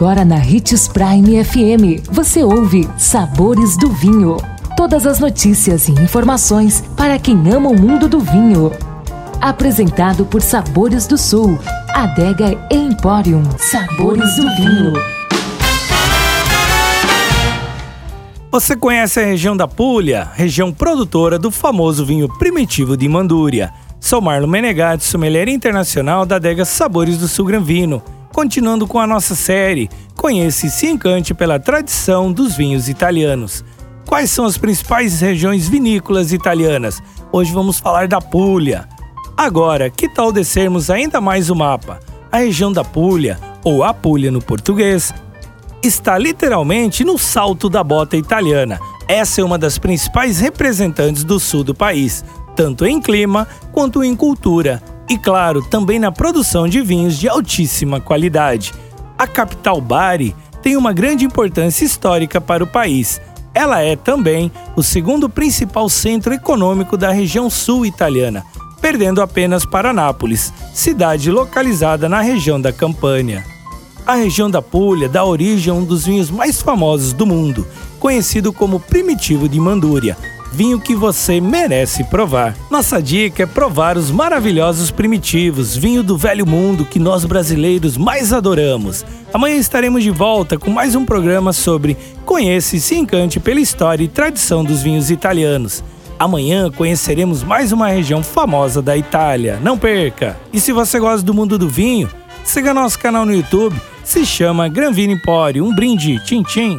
Agora na Ritz Prime FM, você ouve Sabores do Vinho. Todas as notícias e informações para quem ama o mundo do vinho. Apresentado por Sabores do Sul, Adega Emporium. Sabores do Vinho. Você conhece a região da Puglia, região produtora do famoso vinho primitivo de Mandúria. Sou Marlon Menegatti, sommelier internacional da adega Sabores do Sul Gran Vino. Continuando com a nossa série, conheça e se encante pela tradição dos vinhos italianos. Quais são as principais regiões vinícolas italianas? Hoje vamos falar da Puglia. Agora, que tal descermos ainda mais o mapa? A região da Puglia, ou Apulia no português, está literalmente no salto da bota italiana. Essa é uma das principais representantes do sul do país, tanto em clima quanto em cultura e, claro, também na produção de vinhos de altíssima qualidade. A capital Bari tem uma grande importância histórica para o país. Ela é também o segundo principal centro econômico da região sul italiana, perdendo apenas para Nápoles, cidade localizada na região da Campânia. A região da Puglia dá origem a um dos vinhos mais famosos do mundo, conhecido como Primitivo de Mandúria, vinho que você merece provar. Nossa dica é provar os maravilhosos primitivos, vinho do velho mundo que nós brasileiros mais adoramos. Amanhã estaremos de volta com mais um programa sobre Conheça e se encante pela história e tradição dos vinhos italianos. Amanhã conheceremos mais uma região famosa da Itália. Não perca! E se você gosta do mundo do vinho, siga nosso canal no YouTube, se chama Gran Vino Empório. Um brinde, tchim tchim!